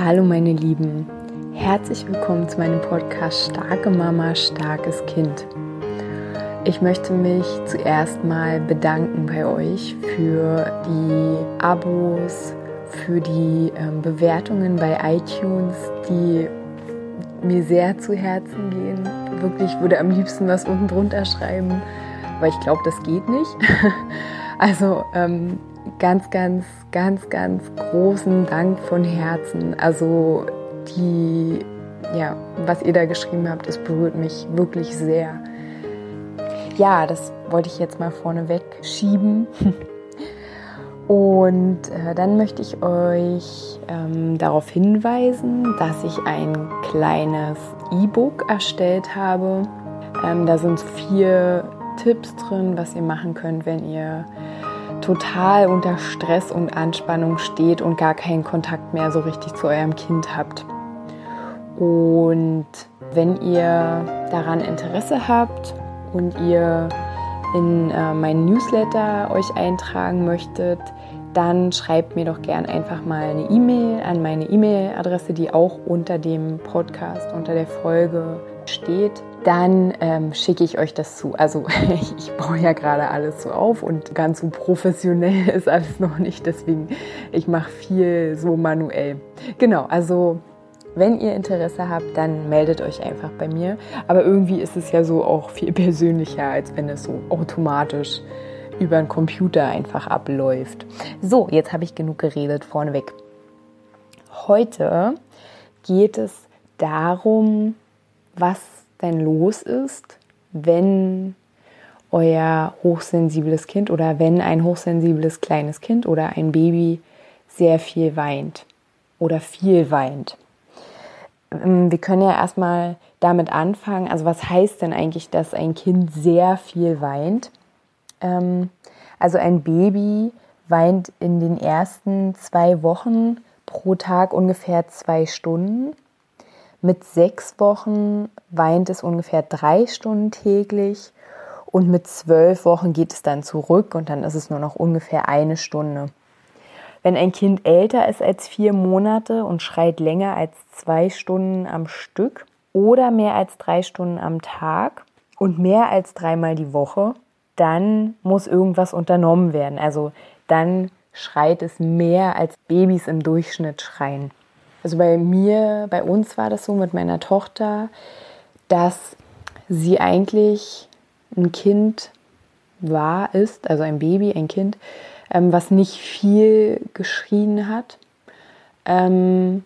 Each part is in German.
Hallo meine Lieben, herzlich willkommen zu meinem Podcast Starke Mama, starkes Kind. Ich möchte mich zuerst mal bedanken bei euch für die Abos, für die ähm, Bewertungen bei iTunes, die mir sehr zu Herzen gehen. Wirklich würde am liebsten was unten drunter schreiben, weil ich glaube, das geht nicht. Also ähm, ganz, ganz, ganz, ganz großen Dank von Herzen. Also die, ja, was ihr da geschrieben habt, das berührt mich wirklich sehr. Ja, das wollte ich jetzt mal vorneweg schieben. Und äh, dann möchte ich euch ähm, darauf hinweisen, dass ich ein kleines E-Book erstellt habe. Ähm, da sind vier Tipps drin, was ihr machen könnt, wenn ihr total unter Stress und Anspannung steht und gar keinen Kontakt mehr so richtig zu eurem Kind habt. Und wenn ihr daran Interesse habt und ihr in äh, meinen Newsletter euch eintragen möchtet, dann schreibt mir doch gern einfach mal eine E-Mail an meine E-Mail-Adresse, die auch unter dem Podcast, unter der Folge steht dann ähm, schicke ich euch das zu. Also ich, baue ja gerade alles so auf und ganz so professionell ist alles noch nicht. Deswegen, ich mache viel so manuell. Genau, also wenn ihr Interesse habt, dann meldet euch einfach bei mir. Aber irgendwie ist es ja so auch viel persönlicher, als wenn es so automatisch über einen Computer einfach abläuft. So, jetzt habe ich genug geredet vorneweg. Heute geht es darum, was denn los ist, wenn euer hochsensibles Kind oder wenn ein hochsensibles kleines Kind oder ein Baby sehr viel weint oder viel weint. Ähm, wir können ja erstmal damit anfangen, also was heißt denn eigentlich, dass ein Kind sehr viel weint? Ähm, also ein Baby weint in den ersten zwei Wochen pro Tag ungefähr zwei Stunden mit sechs Wochen weint es ungefähr drei Stunden täglich und mit zwölf Wochen geht es dann zurück und dann ist es nur noch ungefähr eine Stunde. Wenn ein Kind älter ist als vier Monate und schreit länger als zwei Stunden am Stück oder mehr als drei Stunden am Tag und mehr als dreimal die Woche, dann muss irgendwas unternommen werden. Also dann schreit es mehr als Babys im Durchschnitt schreien. Also bei mir, bei uns war das so mit meiner Tochter, dass sie eigentlich ein Kind war, ist, also ein Baby, ein Kind, ähm, was nicht viel geschrien hat. Ähm,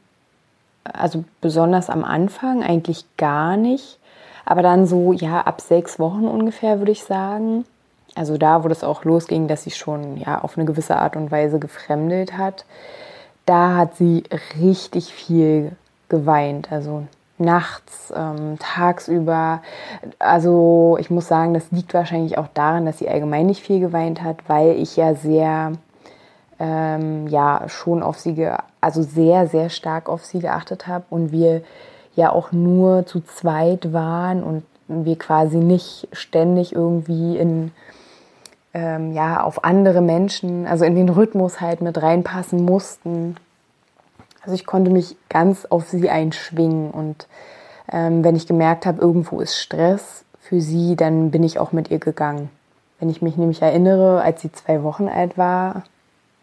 also besonders am Anfang eigentlich gar nicht. Aber dann so, ja, ab sechs Wochen ungefähr, würde ich sagen. Also da, wo das auch losging, dass sie schon ja auf eine gewisse Art und Weise gefremdet hat da hat sie richtig viel geweint. Also nachts, ähm, tagsüber. Also ich muss sagen, das liegt wahrscheinlich auch daran, dass sie allgemein nicht viel geweint hat, weil ich ja sehr, ähm, ja, schon auf sie, also sehr, sehr stark auf sie geachtet habe und wir ja auch nur zu zweit waren und wir quasi nicht ständig irgendwie in ähm, ja, auf andere Menschen, also in den Rhythmus halt mit reinpassen mussten. Also ich konnte mich ganz auf sie einschwingen und ähm, wenn ich gemerkt habe, irgendwo ist Stress für sie, dann bin ich auch mit ihr gegangen. Wenn ich mich nämlich erinnere, als sie zwei Wochen alt war,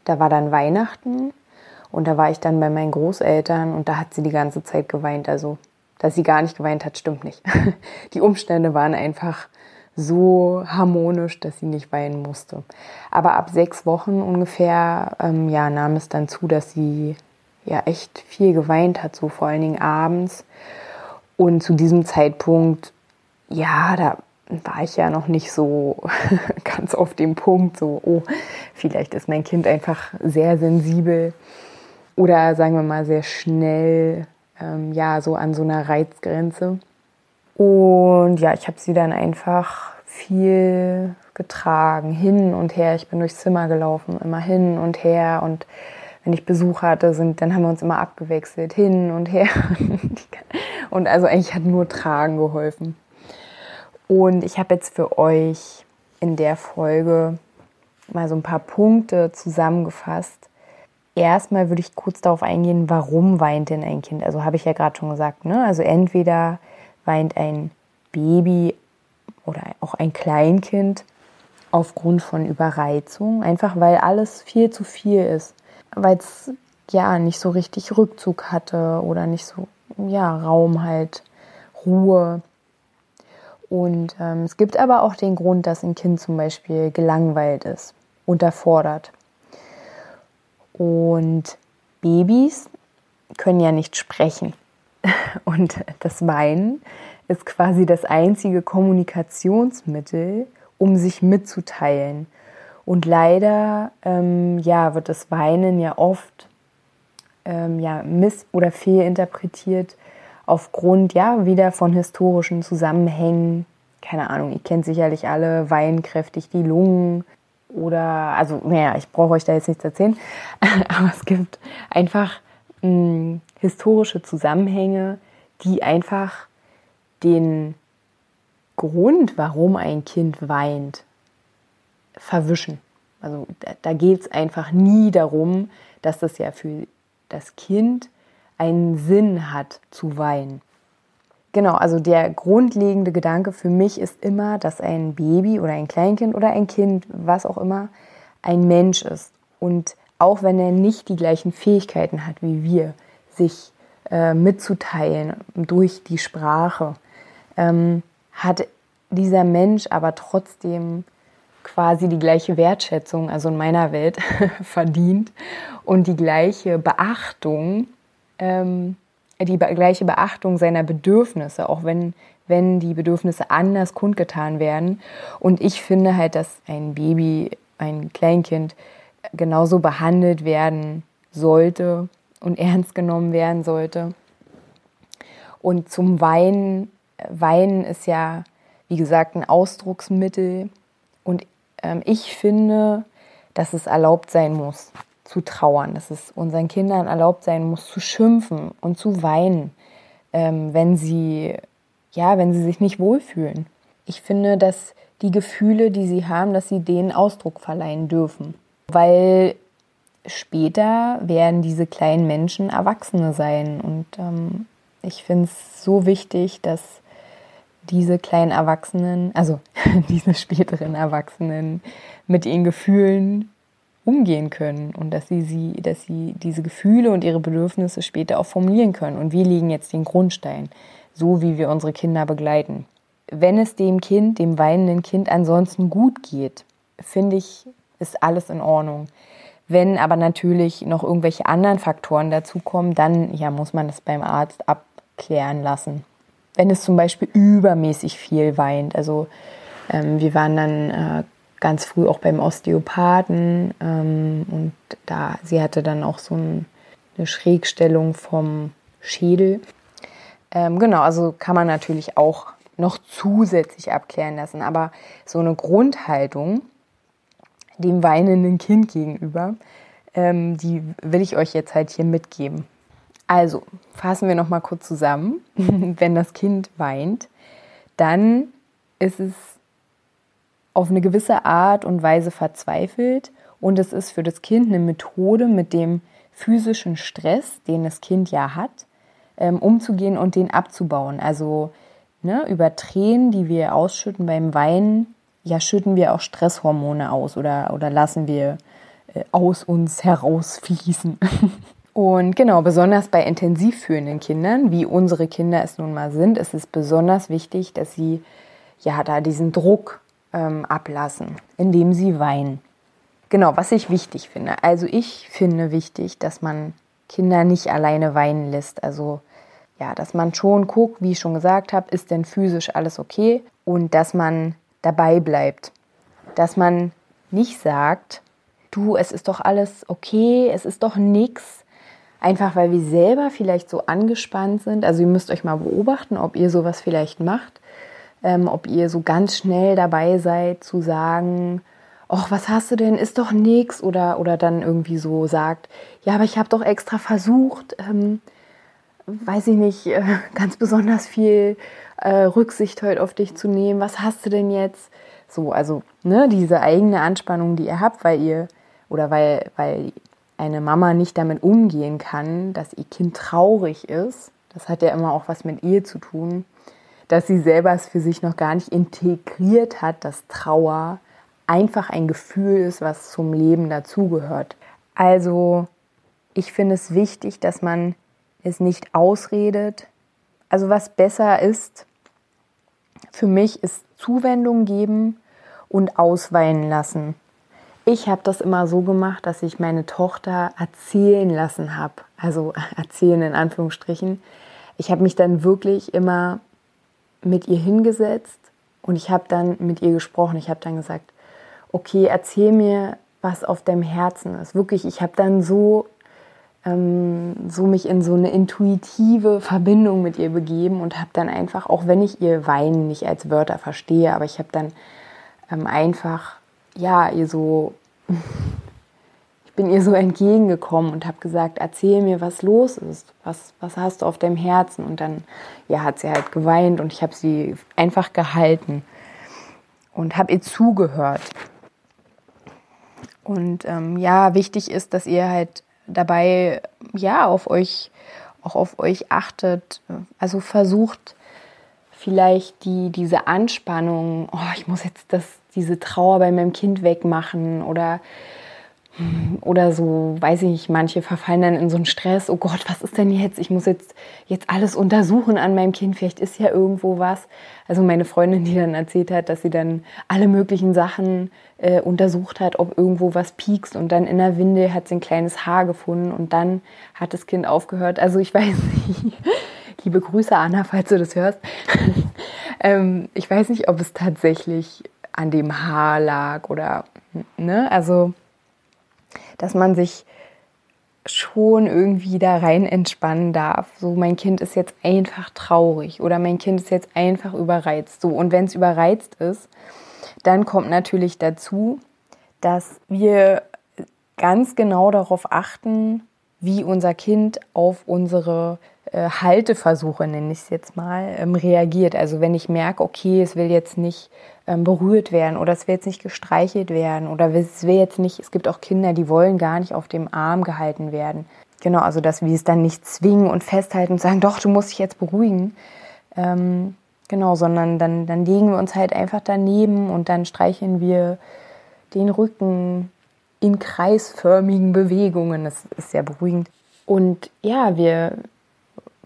da war dann Weihnachten und da war ich dann bei meinen Großeltern und da hat sie die ganze Zeit geweint. Also, dass sie gar nicht geweint hat, stimmt nicht. Die Umstände waren einfach so harmonisch, dass sie nicht weinen musste. Aber ab sechs Wochen ungefähr ähm, ja, nahm es dann zu, dass sie ja echt viel geweint hat, so vor allen Dingen abends. Und zu diesem Zeitpunkt, ja, da war ich ja noch nicht so ganz auf dem Punkt, so, oh, vielleicht ist mein Kind einfach sehr sensibel oder sagen wir mal sehr schnell, ähm, ja, so an so einer Reizgrenze. Und ja, ich habe sie dann einfach viel getragen, hin und her. Ich bin durchs Zimmer gelaufen, immer hin und her. Und wenn ich Besuch hatte, sind, dann haben wir uns immer abgewechselt, hin und her. Und also eigentlich hat nur Tragen geholfen. Und ich habe jetzt für euch in der Folge mal so ein paar Punkte zusammengefasst. erstmal würde ich kurz darauf eingehen, warum weint denn ein Kind? Also habe ich ja gerade schon gesagt, ne? Also entweder weint ein Baby oder auch ein Kleinkind aufgrund von Überreizung, einfach weil alles viel zu viel ist, weil es ja nicht so richtig Rückzug hatte oder nicht so ja Raum halt Ruhe. Und ähm, es gibt aber auch den Grund, dass ein Kind zum Beispiel gelangweilt ist, unterfordert. Und Babys können ja nicht sprechen. Und das Weinen ist quasi das einzige Kommunikationsmittel, um sich mitzuteilen. Und leider ähm, ja, wird das Weinen ja oft ähm, ja, miss- oder fehlinterpretiert aufgrund ja wieder von historischen Zusammenhängen. Keine Ahnung, ihr kennt sicherlich alle, weinen kräftig die Lungen, oder, also, naja, ich brauche euch da jetzt nichts erzählen, aber es gibt einfach mh, hm, historische Zusammenhänge, die einfach den Grund, warum ein Kind weint, verwischen. Also da, da geht es einfach nie darum, dass das ja für das Kind einen Sinn hat zu weinen. Genau, also der grundlegende Gedanke für mich ist immer, dass ein Baby oder ein Kleinkind oder ein Kind, was auch immer, ein Mensch ist. Und auch wenn er nicht die gleichen Fähigkeiten hat wie wir, sich äh, mitzuteilen durch die Sprache, ähm, hat dieser Mensch aber trotzdem quasi die gleiche Wertschätzung, also in meiner Welt, verdient und die gleiche Beachtung ähm, die gleiche Beachtung seiner Bedürfnisse, auch wenn, wenn die Bedürfnisse anders kundgetan werden. Und ich finde halt, dass ein Baby, ein Kleinkind genauso behandelt werden sollte und ernst genommen werden sollte. Und zum Weinen, Weinen ist ja, wie gesagt, ein Ausdrucksmittel. Und ähm, ich finde, dass es erlaubt sein muss zu trauern, dass es unseren Kindern erlaubt sein muss, zu schimpfen und zu weinen, ähm, wenn sie, ja, wenn sie sich nicht wohlfühlen. Ich finde, dass die Gefühle, die sie haben, dass sie denen Ausdruck verleihen dürfen. Weil später werden diese kleinen Menschen Erwachsene sein. Und ähm, ich finde es so wichtig, dass diese kleinen Erwachsenen, also diese späteren Erwachsenen mit ihren Gefühlen umgehen können und dass sie, sie, dass sie diese Gefühle und ihre Bedürfnisse später auch formulieren können. Und wir legen jetzt den Grundstein, so wie wir unsere Kinder begleiten. Wenn es dem Kind, dem weinenden Kind ansonsten gut geht, finde ich, ist alles in Ordnung. Wenn aber natürlich noch irgendwelche anderen Faktoren dazukommen, dann ja, muss man das beim Arzt abklären lassen. Wenn es zum Beispiel übermäßig viel weint, also ähm, wir waren dann äh, ganz früh auch beim Osteopathen ähm, und da sie hatte dann auch so ein, eine Schrägstellung vom Schädel. Ähm, genau, also kann man natürlich auch noch zusätzlich abklären lassen, aber so eine Grundhaltung dem weinenden Kind gegenüber, ähm, die will ich euch jetzt halt hier mitgeben. Also fassen wir noch mal kurz zusammen. Wenn das Kind weint, dann ist es auf eine gewisse Art und Weise verzweifelt und es ist für das Kind eine Methode, mit dem physischen Stress, den das Kind ja hat, ähm, umzugehen und den abzubauen. Also ne, über Tränen, die wir ausschütten beim Weinen, ja, schütten wir auch Stresshormone aus oder, oder lassen wir äh, aus uns herausfließen. Und genau, besonders bei intensiv führenden Kindern, wie unsere Kinder es nun mal sind, ist es besonders wichtig, dass sie ja da diesen Druck ähm, ablassen, indem sie weinen. Genau, was ich wichtig finde. Also ich finde wichtig, dass man Kinder nicht alleine weinen lässt. Also ja, dass man schon guckt, wie ich schon gesagt habe, ist denn physisch alles okay und dass man dabei bleibt. Dass man nicht sagt, du, es ist doch alles okay, es ist doch nichts. Einfach weil wir selber vielleicht so angespannt sind. Also ihr müsst euch mal beobachten, ob ihr sowas vielleicht macht ähm, ob ihr so ganz schnell dabei seid zu sagen, ach, was hast du denn, ist doch nix oder, oder dann irgendwie so sagt, ja, aber ich habe doch extra versucht, ähm, weiß ich nicht, äh, ganz besonders viel äh, Rücksicht heute auf dich zu nehmen, was hast du denn jetzt? So, also ne, diese eigene Anspannung, die ihr habt, weil ihr oder weil, weil eine Mama nicht damit umgehen kann, dass ihr Kind traurig ist, das hat ja immer auch was mit ihr zu tun, dass sie selber es für sich noch gar nicht integriert hat, dass Trauer einfach ein Gefühl ist, was zum Leben dazugehört. Also ich finde es wichtig, dass man es nicht ausredet. Also was besser ist, für mich ist Zuwendung geben und ausweinen lassen. Ich habe das immer so gemacht, dass ich meine Tochter erzählen lassen habe. Also erzählen in Anführungsstrichen. Ich habe mich dann wirklich immer mit ihr hingesetzt und ich habe dann mit ihr gesprochen. Ich habe dann gesagt, okay, erzähl mir, was auf deinem Herzen ist. Wirklich, ich habe dann so, ähm, so mich in so eine intuitive Verbindung mit ihr begeben und habe dann einfach, auch wenn ich ihr Weinen nicht als Wörter verstehe, aber ich habe dann ähm, einfach, ja, ihr so bin ihr so entgegengekommen und habe gesagt, erzähl mir, was los ist, was, was hast du auf deinem Herzen? Und dann ja, hat sie halt geweint und ich habe sie einfach gehalten und habe ihr zugehört. Und ähm, ja, wichtig ist, dass ihr halt dabei ja auf euch auch auf euch achtet, also versucht vielleicht die diese Anspannung, oh, ich muss jetzt das diese Trauer bei meinem Kind wegmachen oder oder so, weiß ich nicht, manche verfallen dann in so einen Stress, oh Gott, was ist denn jetzt? Ich muss jetzt, jetzt alles untersuchen an meinem Kind, vielleicht ist ja irgendwo was. Also meine Freundin, die dann erzählt hat, dass sie dann alle möglichen Sachen äh, untersucht hat, ob irgendwo was piekst und dann in der Windel hat sie ein kleines Haar gefunden und dann hat das Kind aufgehört. Also ich weiß nicht, liebe Grüße Anna, falls du das hörst. ähm, ich weiß nicht, ob es tatsächlich an dem Haar lag oder, ne, also dass man sich schon irgendwie da rein entspannen darf. So, mein Kind ist jetzt einfach traurig oder mein Kind ist jetzt einfach überreizt. So, und wenn es überreizt ist, dann kommt natürlich dazu, dass wir ganz genau darauf achten, wie unser Kind auf unsere äh, Halteversuche, nenne ich es jetzt mal, ähm, reagiert. Also wenn ich merke, okay, es will jetzt nicht ähm, berührt werden oder es will jetzt nicht gestreichelt werden oder es will jetzt nicht, es gibt auch Kinder, die wollen gar nicht auf dem Arm gehalten werden. Genau, also dass wir es dann nicht zwingen und festhalten und sagen, doch, du musst dich jetzt beruhigen. Ähm, genau, sondern dann, dann legen wir uns halt einfach daneben und dann streicheln wir den Rücken in kreisförmigen Bewegungen. Das ist sehr beruhigend. Und ja, wir,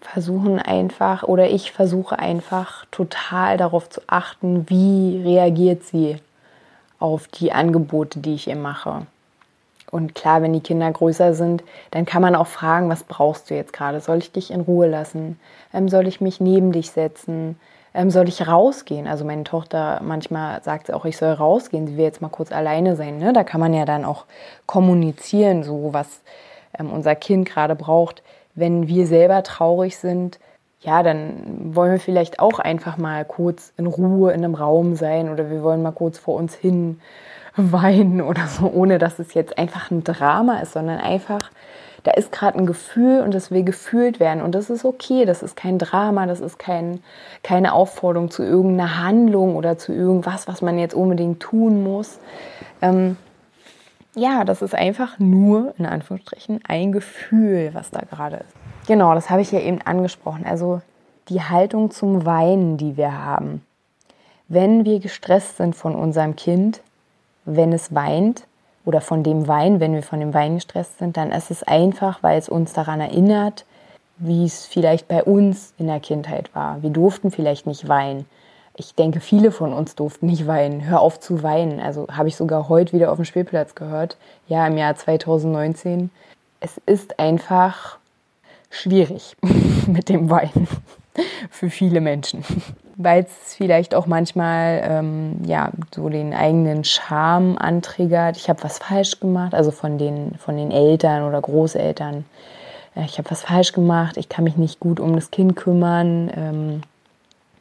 versuchen einfach oder ich versuche einfach total darauf zu achten, wie reagiert sie auf die Angebote, die ich ihr mache. Und klar, wenn die Kinder größer sind, dann kann man auch fragen, was brauchst du jetzt gerade? Soll ich dich in Ruhe lassen? Ähm, soll ich mich neben dich setzen? Ähm, soll ich rausgehen? Also meine Tochter manchmal sagt sie auch, ich soll rausgehen. Sie will jetzt mal kurz alleine sein. Ne? Da kann man ja dann auch kommunizieren, so was ähm, unser Kind gerade braucht wenn wir selber traurig sind, ja, dann wollen wir vielleicht auch einfach mal kurz in Ruhe in einem Raum sein oder wir wollen mal kurz vor uns hin weinen oder so, ohne dass es jetzt einfach ein Drama ist, sondern einfach, da ist gerade ein Gefühl und das will gefühlt werden und das ist okay, das ist kein Drama, das ist kein, keine Aufforderung zu irgendeiner Handlung oder zu irgendwas, was man jetzt unbedingt tun muss. Ähm, ja, das ist einfach nur, in Anführungsstrichen, ein Gefühl, was da gerade ist. Genau, das habe ich ja eben angesprochen. Also die Haltung zum Weinen, die wir haben. Wenn wir gestresst sind von unserem Kind, wenn es weint, oder von dem Wein, wenn wir von dem Wein gestresst sind, dann ist es einfach, weil es uns daran erinnert, wie es vielleicht bei uns in der Kindheit war. Wir durften vielleicht nicht weinen ich denke, viele von uns durften nicht weinen. Hör auf zu weinen. Also habe ich sogar heute wieder auf dem Spielplatz gehört. Ja, im Jahr 2019. Es ist einfach schwierig mit dem Weinen für viele Menschen. Weil es vielleicht auch manchmal ähm, ja, so den eigenen Charme antriggert. Ich habe was falsch gemacht, also von den, von den Eltern oder Großeltern. Äh, ich habe was falsch gemacht, ich kann mich nicht gut um das Kind kümmern. Ähm,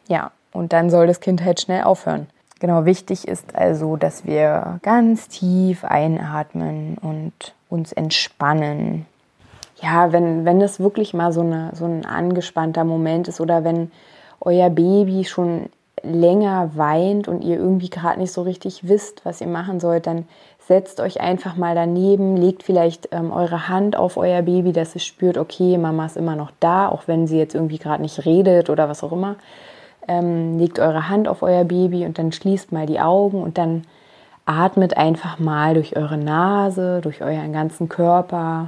ja, und dann soll das Kind halt schnell aufhören. Genau, wichtig ist also, dass wir ganz tief einatmen und uns entspannen. Ja, wenn, wenn das wirklich mal so, eine, so ein angespannter Moment ist oder wenn euer Baby schon länger weint und ihr irgendwie gerade nicht so richtig wisst, was ihr machen sollt, dann setzt euch einfach mal daneben, legt vielleicht ähm, eure Hand auf euer Baby, dass es spürt, okay, Mama ist immer noch da, auch wenn sie jetzt irgendwie gerade nicht redet oder was auch immer. Ähm, legt eure Hand auf euer Baby und dann schließt mal die Augen und dann atmet einfach mal durch eure Nase, durch euren ganzen Körper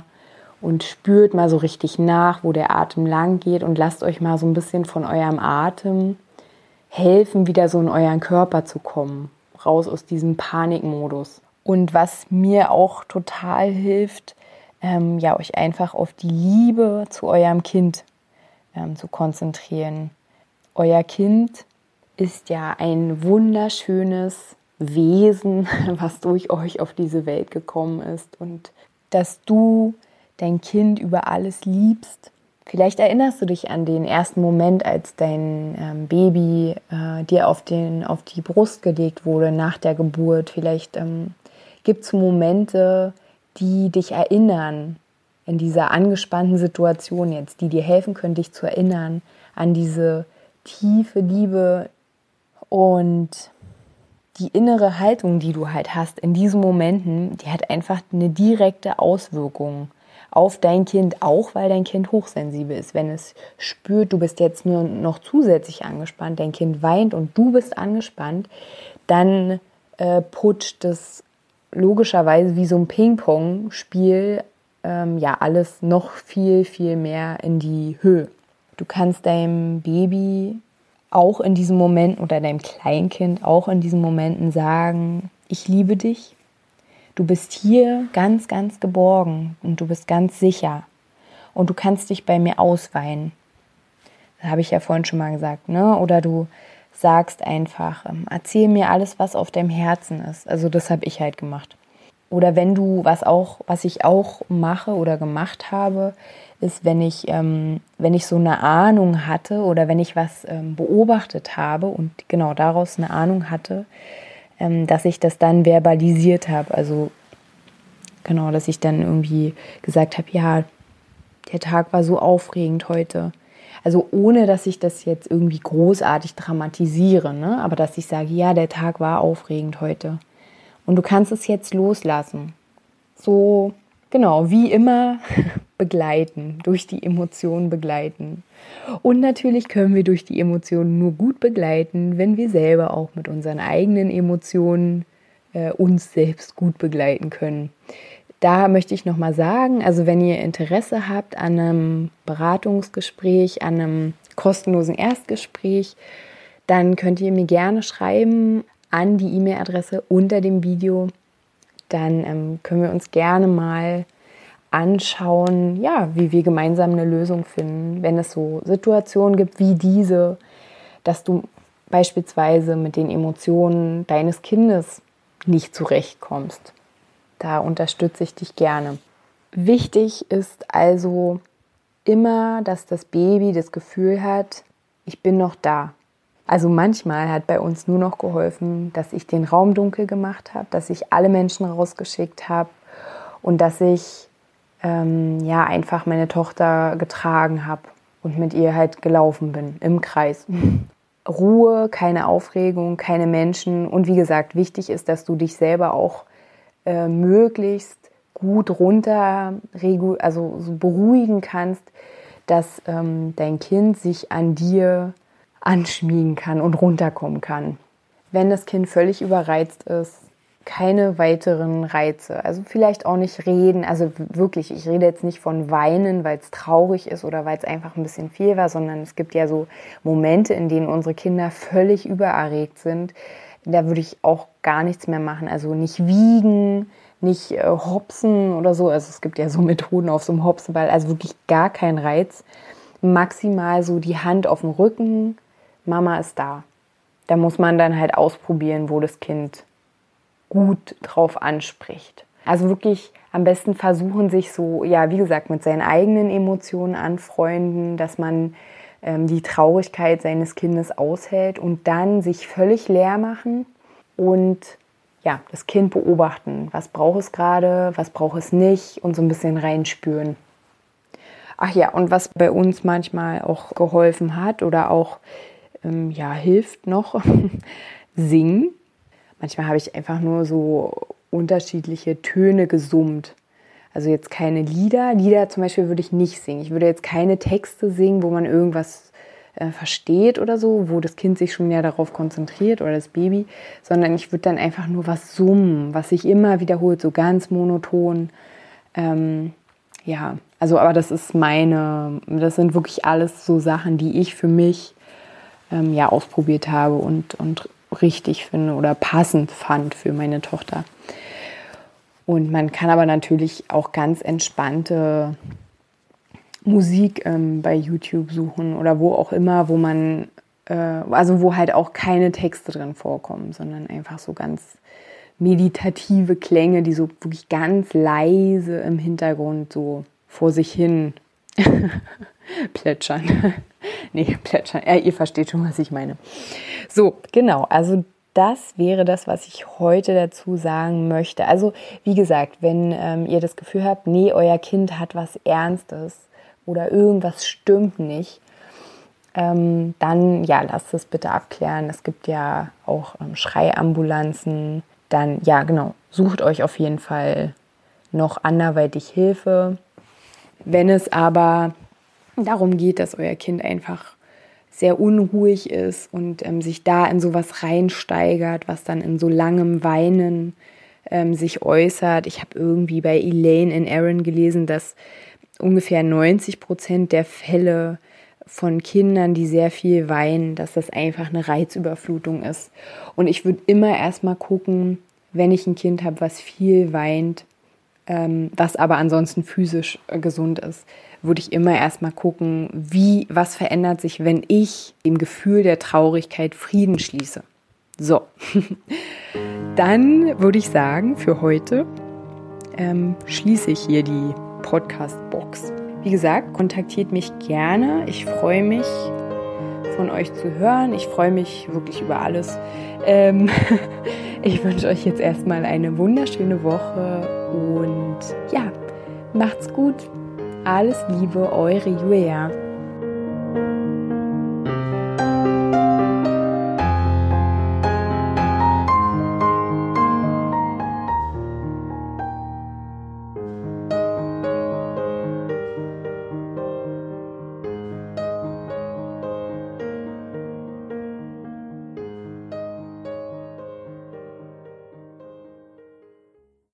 und spürt mal so richtig nach, wo der Atem lang geht und lasst euch mal so ein bisschen von eurem Atem helfen, wieder so in euren Körper zu kommen, raus aus diesem Panikmodus. Und was mir auch total hilft, ähm, ja, euch einfach auf die Liebe zu eurem Kind ähm, zu konzentrieren. Euer Kind ist ja ein wunderschönes Wesen, was durch euch auf diese Welt gekommen ist und dass du dein Kind über alles liebst. Vielleicht erinnerst du dich an den ersten Moment, als dein ähm, Baby äh, dir auf, den, auf die Brust gelegt wurde nach der Geburt. Vielleicht ähm, gibt es Momente, die dich erinnern in dieser angespannten Situation jetzt, die dir helfen können, dich zu erinnern an diese tiefe Liebe und die innere Haltung, die du halt hast in diesen Momenten, die hat einfach eine direkte Auswirkung auf dein Kind, auch weil dein Kind hochsensibel ist. Wenn es spürt, du bist jetzt nur noch zusätzlich angespannt, dein Kind weint und du bist angespannt, dann äh, putscht es logischerweise wie so ein Ping-Pong-Spiel ähm, ja alles noch viel, viel mehr in die Höhe. Du kannst deinem Baby auch in diesen Momenten oder deinem Kleinkind auch in diesen Momenten sagen, ich liebe dich, Du bist hier ganz, ganz geborgen und du bist ganz sicher. Und du kannst dich bei mir ausweinen. Das habe ich ja vorhin schon mal gesagt, ne? Oder du sagst einfach, ähm, erzähl mir alles, was auf deinem Herzen ist. Also das habe ich halt gemacht. Oder wenn du, was auch, was ich auch mache oder gemacht habe, ist, wenn ich, ähm, wenn ich so eine Ahnung hatte oder wenn ich was ähm, beobachtet habe und genau daraus eine Ahnung hatte, ähm, dass ich das dann verbalisiert habe. Also genau, dass ich dann irgendwie gesagt habe, ja, der Tag war so aufregend heute. Also ohne, dass ich das jetzt irgendwie großartig dramatisiere, ne? aber dass ich sage, ja, der Tag war aufregend heute. Und du kannst es jetzt loslassen. So, genau, wie immer begleiten, durch die Emotionen begleiten. Und natürlich können wir durch die Emotionen nur gut begleiten, wenn wir selber auch mit unseren eigenen Emotionen äh, uns selbst gut begleiten können. Da möchte ich nochmal sagen, also wenn ihr Interesse habt an einem Beratungsgespräch, an einem kostenlosen Erstgespräch, dann könnt ihr mir gerne schreiben an die E-Mail-Adresse unter dem Video. Dann ähm, können wir uns gerne mal anschauen, ja, wie wir gemeinsam eine Lösung finden, wenn es so Situationen gibt wie diese, dass du beispielsweise mit den Emotionen deines Kindes nicht zurechtkommst. Da unterstütze ich dich gerne. Wichtig ist also immer, dass das Baby das Gefühl hat, ich bin noch da. Also manchmal hat bei uns nur noch geholfen, dass ich den Raum dunkel gemacht habe, dass ich alle Menschen rausgeschickt habe und dass ich ähm, ja einfach meine Tochter getragen habe und mit ihr halt gelaufen bin im Kreis. Ruhe, keine Aufregung, keine Menschen und wie gesagt, wichtig ist, dass du dich selber auch äh, möglichst gut runter, also so beruhigen kannst, dass ähm, dein Kind sich an dir anschmiegen kann und runterkommen kann. Wenn das Kind völlig überreizt ist, keine weiteren Reize. Also vielleicht auch nicht reden. Also wirklich, ich rede jetzt nicht von weinen, weil es traurig ist oder weil es einfach ein bisschen viel war, sondern es gibt ja so Momente, in denen unsere Kinder völlig übererregt sind. Da würde ich auch gar nichts mehr machen. Also nicht wiegen, nicht äh, hopsen oder so. Also es gibt ja so Methoden auf so einem Hopsenball. Also wirklich gar kein Reiz. Maximal so die Hand auf dem Rücken. Mama ist da. Da muss man dann halt ausprobieren, wo das Kind gut drauf anspricht. Also wirklich am besten versuchen, sich so, ja, wie gesagt, mit seinen eigenen Emotionen anfreunden, dass man ähm, die Traurigkeit seines Kindes aushält und dann sich völlig leer machen und ja, das Kind beobachten. Was braucht es gerade, was braucht es nicht und so ein bisschen reinspüren. Ach ja, und was bei uns manchmal auch geholfen hat oder auch ähm, ja, hilft noch, singen. Manchmal habe ich einfach nur so unterschiedliche Töne gesummt. Also jetzt keine Lieder. Lieder zum Beispiel würde ich nicht singen. Ich würde jetzt keine Texte singen, wo man irgendwas äh, versteht oder so, wo das Kind sich schon mehr darauf konzentriert oder das Baby, sondern ich würde dann einfach nur was summen, was sich immer wiederholt, so ganz monoton. Ähm, ja, also aber das ist meine, das sind wirklich alles so Sachen, die ich für mich ähm, ja ausprobiert habe und, und richtig finde oder passend fand für meine Tochter. Und man kann aber natürlich auch ganz entspannte Musik ähm, bei YouTube suchen oder wo auch immer, wo man, äh, also wo halt auch keine Texte drin vorkommen, sondern einfach so ganz meditative Klänge, die so wirklich ganz leise im Hintergrund so vor sich hin plätschern. nee, plätschern. Ja, ihr versteht schon, was ich meine. So, genau. Also das wäre das, was ich heute dazu sagen möchte. Also, wie gesagt, wenn ähm, ihr das Gefühl habt, nee, euer Kind hat was Ernstes oder irgendwas stimmt nicht, ähm, dann ja, lasst es bitte abklären. Es gibt ja auch ähm, Schreiambulanzen. Dann, ja, genau, sucht euch auf jeden Fall noch anderweitig Hilfe. Wenn es aber darum geht, dass euer Kind einfach sehr unruhig ist und ähm, sich da in sowas reinsteigert, was dann in so langem Weinen ähm, sich äußert. Ich habe irgendwie bei Elaine in Aaron gelesen, dass ungefähr 90 Prozent der Fälle von Kindern, die sehr viel weinen, dass das einfach eine Reizüberflutung ist. Und ich würde immer erstmal gucken, wenn ich ein Kind habe, was viel weint, ähm, was aber ansonsten physisch äh, gesund ist, würde ich immer erstmal gucken, wie, was verändert sich, wenn ich im Gefühl der Traurigkeit Frieden schließe. So, dann würde ich sagen, für heute ähm, schließe ich hier die Podcast-Box. Wie gesagt, kontaktiert mich gerne. Ich freue mich, von euch zu hören. Ich freue mich wirklich über alles. Ähm, ich wünsche euch jetzt erstmal eine wunderschöne Woche und ja, macht's gut. Alles Liebe, eure Julia.